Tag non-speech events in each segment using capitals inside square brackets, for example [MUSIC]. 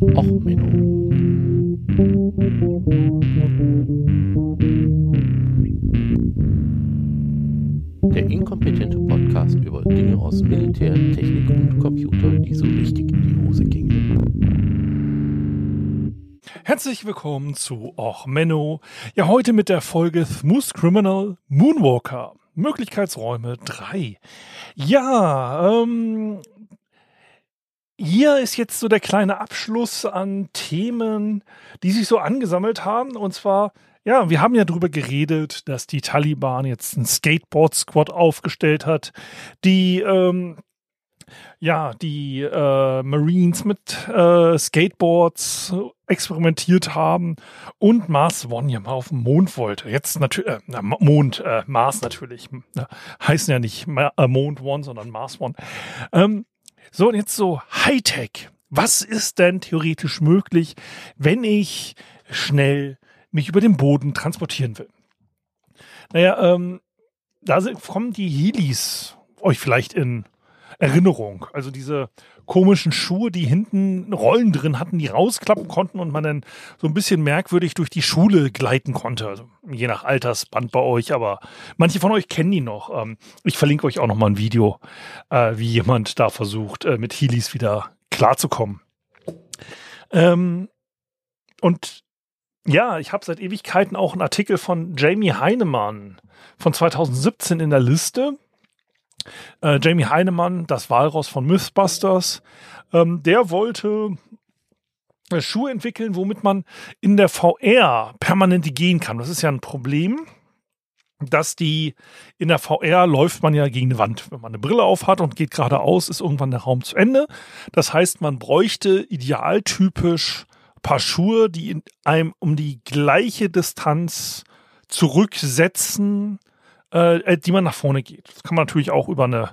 Och, Menno. Der inkompetente Podcast über Dinge aus Militär, Technik und Computer, die so richtig in die Hose gingen. Herzlich willkommen zu Och Menno. Ja, heute mit der Folge Smooth Criminal Moonwalker. Möglichkeitsräume 3. Ja, ähm, hier ist jetzt so der kleine Abschluss an Themen, die sich so angesammelt haben. Und zwar, ja, wir haben ja darüber geredet, dass die Taliban jetzt einen Skateboard-Squad aufgestellt hat, die, ähm, ja, die äh, Marines mit äh, Skateboards experimentiert haben und Mars One ja mal auf den Mond wollte. Jetzt natürlich, äh, Mond, äh, Mars natürlich, äh, heißen ja nicht Ma äh, Mond One, sondern Mars One. Ähm, so, und jetzt so Hightech. Was ist denn theoretisch möglich, wenn ich schnell mich über den Boden transportieren will? Naja, ähm, da kommen die Heelys euch vielleicht in Erinnerung. Also diese komischen Schuhe, die hinten Rollen drin hatten, die rausklappen konnten und man dann so ein bisschen merkwürdig durch die Schule gleiten konnte. Also je nach Altersband bei euch, aber manche von euch kennen die noch. Ähm, ich verlinke euch auch noch mal ein Video, äh, wie jemand da versucht, äh, mit Heelys wieder klarzukommen. Ähm, und ja, ich habe seit Ewigkeiten auch einen Artikel von Jamie Heinemann von 2017 in der Liste. Äh, Jamie Heinemann, das Walross von Mythbusters, ähm, der wollte äh, Schuhe entwickeln, womit man in der VR permanent gehen kann. Das ist ja ein Problem, dass die in der VR läuft man ja gegen eine Wand. Wenn man eine Brille auf hat und geht geradeaus, ist irgendwann der Raum zu Ende. Das heißt, man bräuchte idealtypisch paar Schuhe, die einem um die gleiche Distanz zurücksetzen, äh, die man nach vorne geht. Das kann man natürlich auch über eine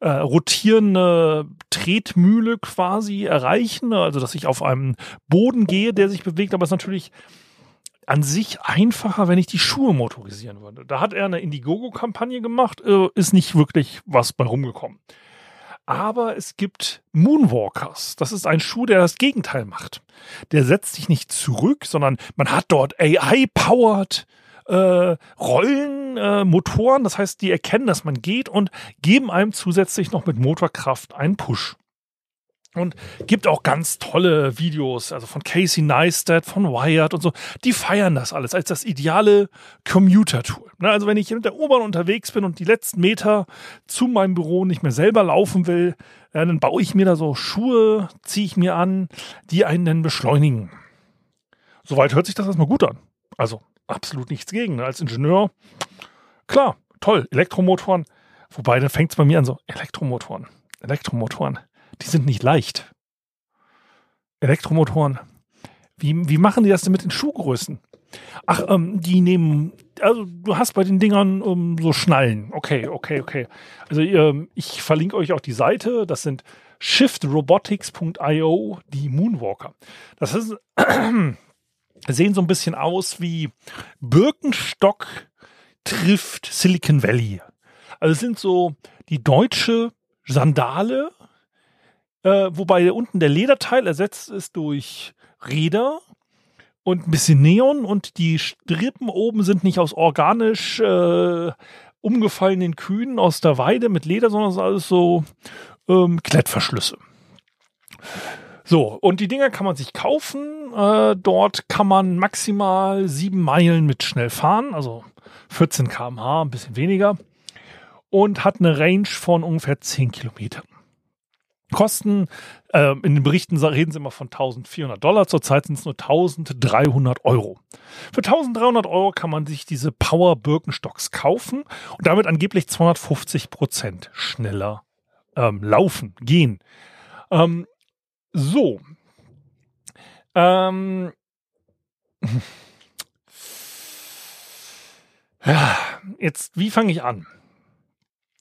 äh, rotierende Tretmühle quasi erreichen, also dass ich auf einem Boden gehe, der sich bewegt, aber es ist natürlich an sich einfacher, wenn ich die Schuhe motorisieren würde. Da hat er eine Indiegogo-Kampagne gemacht, äh, ist nicht wirklich was bei rumgekommen. Aber es gibt Moonwalkers. Das ist ein Schuh, der das Gegenteil macht. Der setzt sich nicht zurück, sondern man hat dort AI-powered äh, Rollen, äh, Motoren. Das heißt, die erkennen, dass man geht und geben einem zusätzlich noch mit Motorkraft einen Push. Und gibt auch ganz tolle Videos, also von Casey Neistat, von Wired und so. Die feiern das alles als das ideale Commuter-Tool. Ne, also wenn ich mit der U-Bahn unterwegs bin und die letzten Meter zu meinem Büro nicht mehr selber laufen will, dann baue ich mir da so Schuhe, ziehe ich mir an, die einen dann beschleunigen. Soweit hört sich das erstmal gut an. Also absolut nichts gegen. Ne? Als Ingenieur, klar, toll, Elektromotoren. Wobei, dann fängt es bei mir an so, Elektromotoren, Elektromotoren, die sind nicht leicht. Elektromotoren, wie, wie machen die das denn mit den Schuhgrößen? Ach, ähm, die nehmen, also du hast bei den Dingern ähm, so Schnallen. Okay, okay, okay. Also ähm, ich verlinke euch auch die Seite. Das sind shiftrobotics.io, die Moonwalker. Das ist, sehen so ein bisschen aus wie Birkenstock trifft Silicon Valley. Also es sind so die deutsche Sandale, äh, wobei unten der Lederteil ersetzt ist durch Räder und ein bisschen Neon und die Strippen oben sind nicht aus organisch äh, umgefallenen Kühen aus der Weide mit Leder, sondern es ist alles so ähm, Klettverschlüsse. So, und die Dinger kann man sich kaufen. Äh, dort kann man maximal sieben Meilen mit schnell fahren, also 14 km/h, ein bisschen weniger. Und hat eine Range von ungefähr 10 Kilometern. Kosten, äh, in den Berichten reden sie immer von 1400 Dollar, zurzeit sind es nur 1300 Euro. Für 1300 Euro kann man sich diese Power Birkenstocks kaufen und damit angeblich 250 Prozent schneller ähm, laufen, gehen. Ähm, so. Ähm. [LAUGHS] Ja, jetzt, wie fange ich an?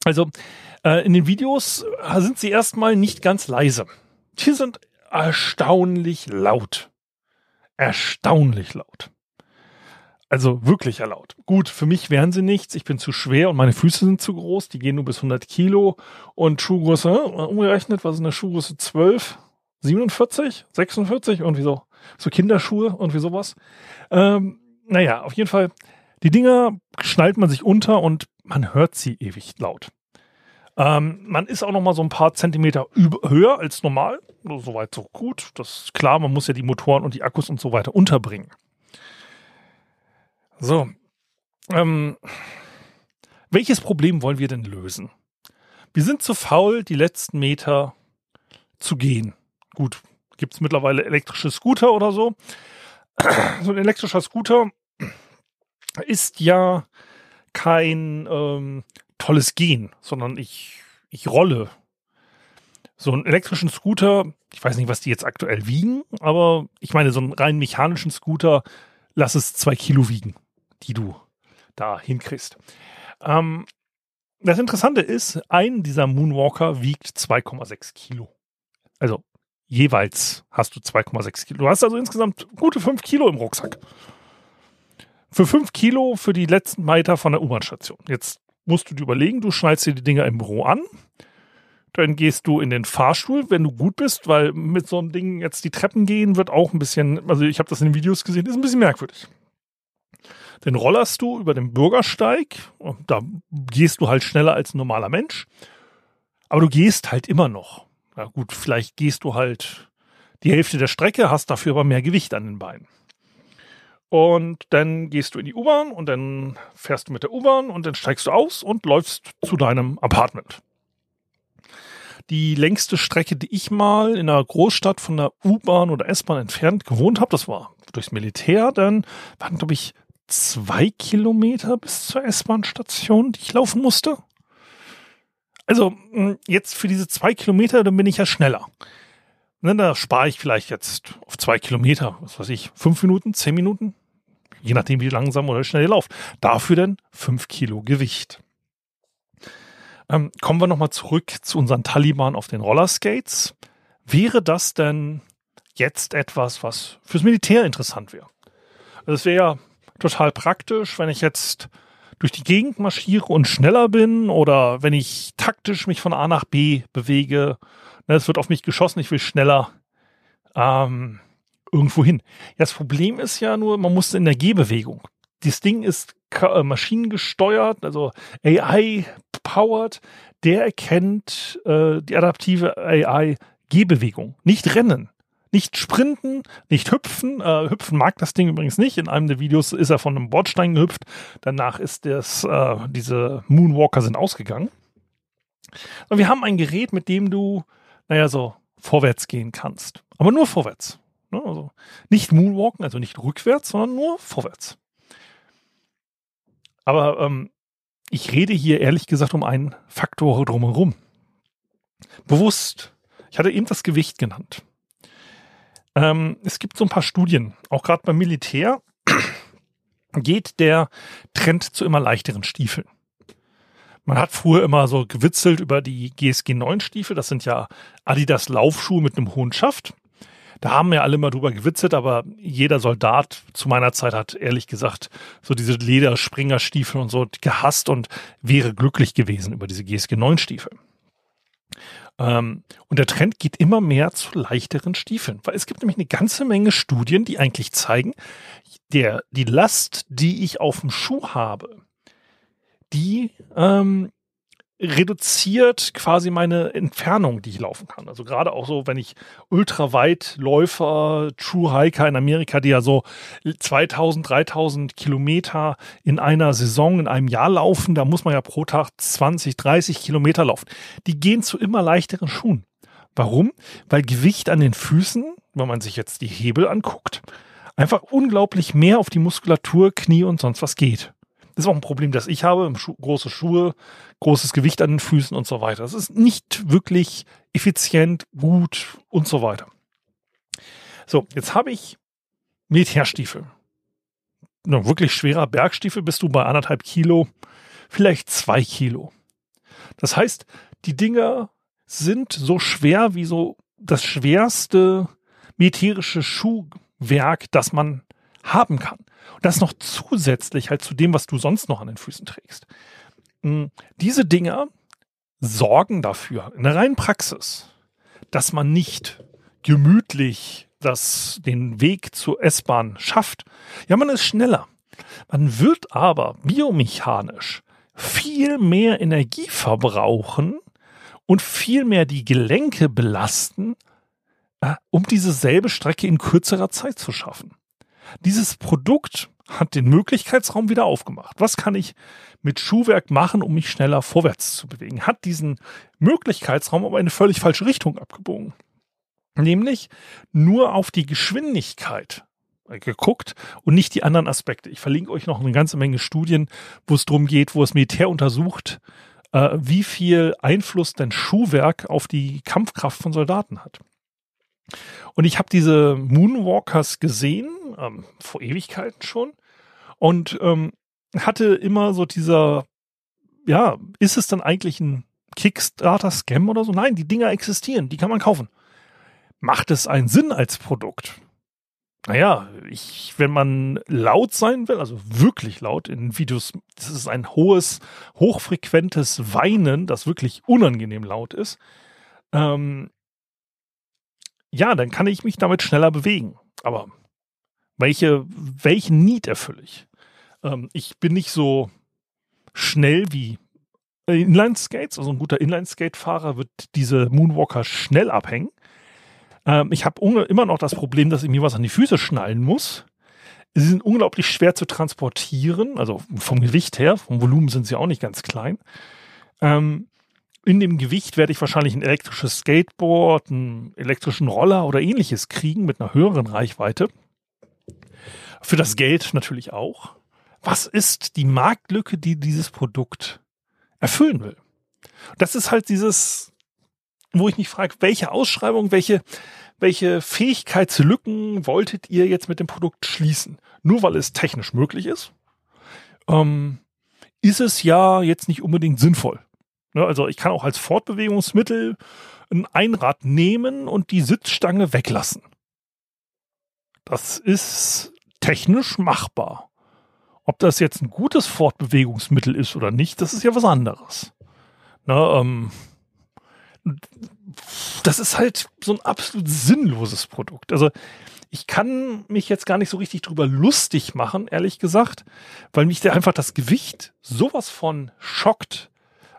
Also, äh, in den Videos sind sie erstmal nicht ganz leise. Die sind erstaunlich laut. Erstaunlich laut. Also wirklich laut. Gut, für mich wären sie nichts. Ich bin zu schwer und meine Füße sind zu groß. Die gehen nur bis 100 Kilo. Und Schuhgröße, äh, umgerechnet, was ist eine Schuhgröße? 12? 47, 46, irgendwie so, so Kinderschuhe, irgendwie sowas. Ähm, naja, auf jeden Fall, die Dinger schnallt man sich unter und man hört sie ewig laut. Ähm, man ist auch noch mal so ein paar Zentimeter höher als normal. Soweit so gut. Das ist klar, man muss ja die Motoren und die Akkus und so weiter unterbringen. So. Ähm, welches Problem wollen wir denn lösen? Wir sind zu faul, die letzten Meter zu gehen. Gut, gibt es mittlerweile elektrische Scooter oder so. [CLEARS THROAT] So ein elektrischer Scooter ist ja kein ähm, tolles Gehen, sondern ich, ich rolle. So einen elektrischen Scooter, ich weiß nicht, was die jetzt aktuell wiegen, aber ich meine, so einen rein mechanischen Scooter, lass es zwei Kilo wiegen, die du da hinkriegst. Ähm, das Interessante ist, ein dieser Moonwalker wiegt 2,6 Kilo. Also jeweils hast du 2,6 Kilo. Du hast also insgesamt gute 5 Kilo im Rucksack. Für 5 Kilo für die letzten Meter von der U-Bahn-Station. Jetzt musst du dir überlegen, du schnallst dir die Dinger im Büro an. Dann gehst du in den Fahrstuhl, wenn du gut bist, weil mit so einem Ding jetzt die Treppen gehen wird auch ein bisschen, also ich habe das in den Videos gesehen, ist ein bisschen merkwürdig. Dann rollerst du über den Bürgersteig da gehst du halt schneller als ein normaler Mensch. Aber du gehst halt immer noch. Na gut, vielleicht gehst du halt die Hälfte der Strecke, hast dafür aber mehr Gewicht an den Beinen. Und dann gehst du in die U-Bahn und dann fährst du mit der U-Bahn und dann steigst du aus und läufst zu deinem Apartment. Die längste Strecke, die ich mal in einer Großstadt von der U-Bahn oder S-Bahn entfernt gewohnt habe, das war durchs Militär, dann waren, glaube ich, zwei Kilometer bis zur S-Bahn-Station, die ich laufen musste. Also hm, jetzt für diese zwei Kilometer, dann bin ich ja schneller. Ne, da spare ich vielleicht jetzt auf zwei Kilometer, was weiß ich, fünf Minuten, zehn Minuten, je nachdem, wie langsam oder schnell ihr lauft. Dafür dann fünf Kilo Gewicht. Ähm, kommen wir nochmal zurück zu unseren Taliban auf den Rollerskates. Wäre das denn jetzt etwas, was fürs Militär interessant wäre? Also es wäre ja total praktisch, wenn ich jetzt durch die Gegend marschiere und schneller bin oder wenn ich taktisch mich von A nach B bewege Ne, es wird auf mich geschossen, ich will schneller ähm, irgendwo hin. Ja, das Problem ist ja nur, man muss in der Gehbewegung. Das Ding ist äh, maschinengesteuert, also AI-powered. Der erkennt äh, die adaptive AI Gehbewegung, nicht Rennen. Nicht sprinten, nicht hüpfen. Äh, hüpfen mag das Ding übrigens nicht. In einem der Videos ist er von einem Bordstein gehüpft. Danach ist das, äh, diese Moonwalker sind ausgegangen. Und wir haben ein Gerät, mit dem du naja, so vorwärts gehen kannst. Aber nur vorwärts. Ne? Also nicht Moonwalken, also nicht rückwärts, sondern nur vorwärts. Aber ähm, ich rede hier ehrlich gesagt um einen Faktor drumherum. Bewusst. Ich hatte eben das Gewicht genannt. Ähm, es gibt so ein paar Studien, auch gerade beim Militär [CLEARS THROAT] geht der Trend zu immer leichteren Stiefeln. Man hat früher immer so gewitzelt über die GSG 9 Stiefel. Das sind ja Adidas Laufschuhe mit einem hohen Schaft. Da haben ja alle immer drüber gewitzelt, aber jeder Soldat zu meiner Zeit hat ehrlich gesagt so diese Lederspringerstiefel und so gehasst und wäre glücklich gewesen über diese GSG 9 Stiefel. Ähm, und der Trend geht immer mehr zu leichteren Stiefeln, weil es gibt nämlich eine ganze Menge Studien, die eigentlich zeigen, der, die Last, die ich auf dem Schuh habe, die ähm, reduziert quasi meine Entfernung, die ich laufen kann. Also gerade auch so, wenn ich Ultraweitläufer, True Hiker in Amerika, die ja so 2000, 3000 Kilometer in einer Saison, in einem Jahr laufen, da muss man ja pro Tag 20, 30 Kilometer laufen. Die gehen zu immer leichteren Schuhen. Warum? Weil Gewicht an den Füßen, wenn man sich jetzt die Hebel anguckt, einfach unglaublich mehr auf die Muskulatur, Knie und sonst was geht. Das ist auch ein Problem, das ich habe. Große Schuhe, großes Gewicht an den Füßen und so weiter. Das ist nicht wirklich effizient, gut und so weiter. So, jetzt habe ich Militärstiefel. Ein wirklich schwerer Bergstiefel bist du bei anderthalb Kilo, vielleicht zwei Kilo. Das heißt, die Dinger sind so schwer wie so das schwerste militärische Schuhwerk, das man haben kann. Und das noch zusätzlich halt zu dem, was du sonst noch an den Füßen trägst. Hm, diese Dinger sorgen dafür, in der reinen Praxis, dass man nicht gemütlich das, den Weg zur S-Bahn schafft. Ja, man ist schneller. Man wird aber biomechanisch viel mehr Energie verbrauchen und viel mehr die Gelenke belasten, äh, um diese selbe Strecke in kürzerer Zeit zu schaffen. Dieses Produkt hat den Möglichkeitsraum wieder aufgemacht. Was kann ich mit Schuhwerk machen, um mich schneller vorwärts zu bewegen? Hat diesen Möglichkeitsraum aber eine völlig falsche Richtung abgebogen. Nämlich nur auf die Geschwindigkeit geguckt und nicht die anderen Aspekte. Ich verlinke euch noch eine ganze Menge Studien, wo es darum geht, wo es Militär untersucht, äh, wie viel Einfluss denn Schuhwerk auf die Kampfkraft von Soldaten hat. Und ich habe diese Moonwalkers gesehen, ähm, vor Ewigkeiten schon, und ähm, hatte immer so dieser, ja, ist es dann eigentlich ein Kickstarter-Scam oder so? Nein, die Dinger existieren, die kann man kaufen. Macht es einen Sinn als Produkt? Naja, ich, wenn man laut sein will, also wirklich laut in Videos, das ist ein hohes, hochfrequentes Weinen, das wirklich unangenehm laut ist, ähm, ja, dann kann ich mich damit schneller bewegen. Aber welche, welchen Need erfülle ich? Ähm, ich bin nicht so schnell wie Inline-Skates, also ein guter Inline-Skate-Fahrer wird diese Moonwalker schnell abhängen. Ähm, ich habe immer noch das Problem, dass ich mir was an die Füße schnallen muss. Sie sind unglaublich schwer zu transportieren, also vom Gewicht her, vom Volumen sind sie auch nicht ganz klein. Ähm, in dem Gewicht werde ich wahrscheinlich ein elektrisches Skateboard, einen elektrischen Roller oder ähnliches kriegen mit einer höheren Reichweite. Für das Geld natürlich auch. Was ist die Marktlücke, die dieses Produkt erfüllen will? Das ist halt dieses, wo ich mich frage, welche Ausschreibung, welche, welche Fähigkeitslücken wolltet ihr jetzt mit dem Produkt schließen? Nur weil es technisch möglich ist, ähm, ist es ja jetzt nicht unbedingt sinnvoll. Ne, also ich kann auch als Fortbewegungsmittel ein Einrad nehmen und die Sitzstange weglassen. Das ist technisch machbar. Ob das jetzt ein gutes Fortbewegungsmittel ist oder nicht, das ist ja was anderes. Ne, ähm, das ist halt so ein absolut sinnloses Produkt. Also ich kann mich jetzt gar nicht so richtig drüber lustig machen, ehrlich gesagt, weil mich da einfach das Gewicht sowas von schockt.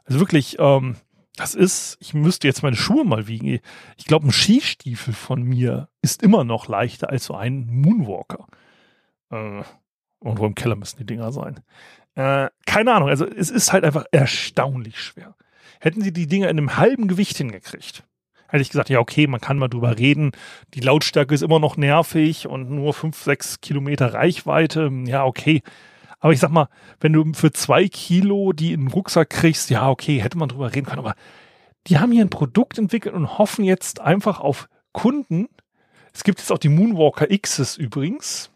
Also wirklich, ähm, das ist, ich müsste jetzt meine Schuhe mal wiegen. Ich glaube, ein Skistiefel von mir ist immer noch leichter als so ein Moonwalker. Äh, irgendwo im Keller müssen die Dinger sein. Äh, keine Ahnung, also es ist halt einfach erstaunlich schwer. Hätten sie die Dinger in einem halben Gewicht hingekriegt, hätte ich gesagt, ja, okay, man kann mal drüber reden. Die Lautstärke ist immer noch nervig und nur fünf, sechs Kilometer Reichweite. Ja, okay. Aber ich sag mal, wenn du für zwei Kilo die in den Rucksack kriegst, ja, okay, hätte man drüber reden können. Aber die haben hier ein Produkt entwickelt und hoffen jetzt einfach auf Kunden. Es gibt jetzt auch die Moonwalker X's übrigens.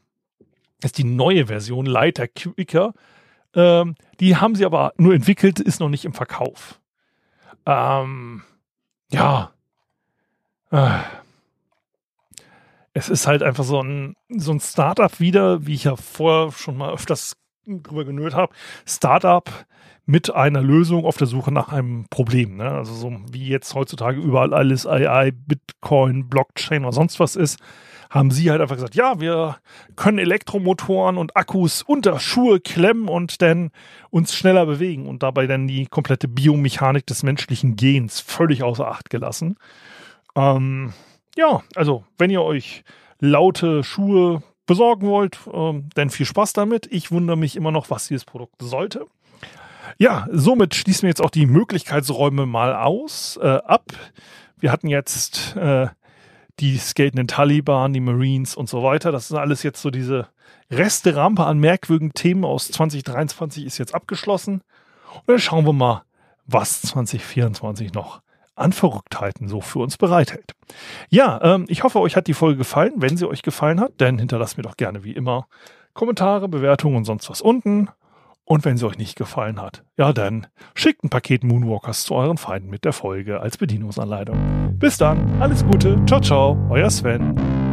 Das ist die neue Version, Lighter Quicker. Ähm, die haben sie aber nur entwickelt, ist noch nicht im Verkauf. Ähm, ja. Äh. Es ist halt einfach so ein, so ein Startup wieder, wie ich ja vorher schon mal öfters drüber genölt habe. Startup mit einer Lösung auf der Suche nach einem Problem. Ne? Also so wie jetzt heutzutage überall alles AI, Bitcoin, Blockchain oder sonst was ist, haben sie halt einfach gesagt, ja, wir können Elektromotoren und Akkus unter Schuhe klemmen und dann uns schneller bewegen und dabei dann die komplette Biomechanik des menschlichen Gens völlig außer Acht gelassen. Ähm, ja, also wenn ihr euch laute Schuhe besorgen wollt, ähm, dann viel Spaß damit. Ich wundere mich immer noch, was dieses Produkt sollte. Ja, somit schließen wir jetzt auch die Möglichkeitsräume mal aus, äh, ab. Wir hatten jetzt äh, die skatenden Taliban, die Marines und so weiter. Das ist alles jetzt so diese Reste-Rampe an merkwürdigen Themen aus 2023 ist jetzt abgeschlossen. Und dann schauen wir mal, was 2024 noch an Verrücktheiten so für uns bereithält. Ja, ähm, ich hoffe, euch hat die Folge gefallen. Wenn sie euch gefallen hat, dann hinterlasst mir doch gerne wie immer Kommentare, Bewertungen und sonst was unten. Und wenn sie euch nicht gefallen hat, ja dann schickt ein Paket Moonwalkers zu euren Feinden mit der Folge als Bedienungsanleitung. Bis dann, alles Gute, ciao ciao, euer Sven.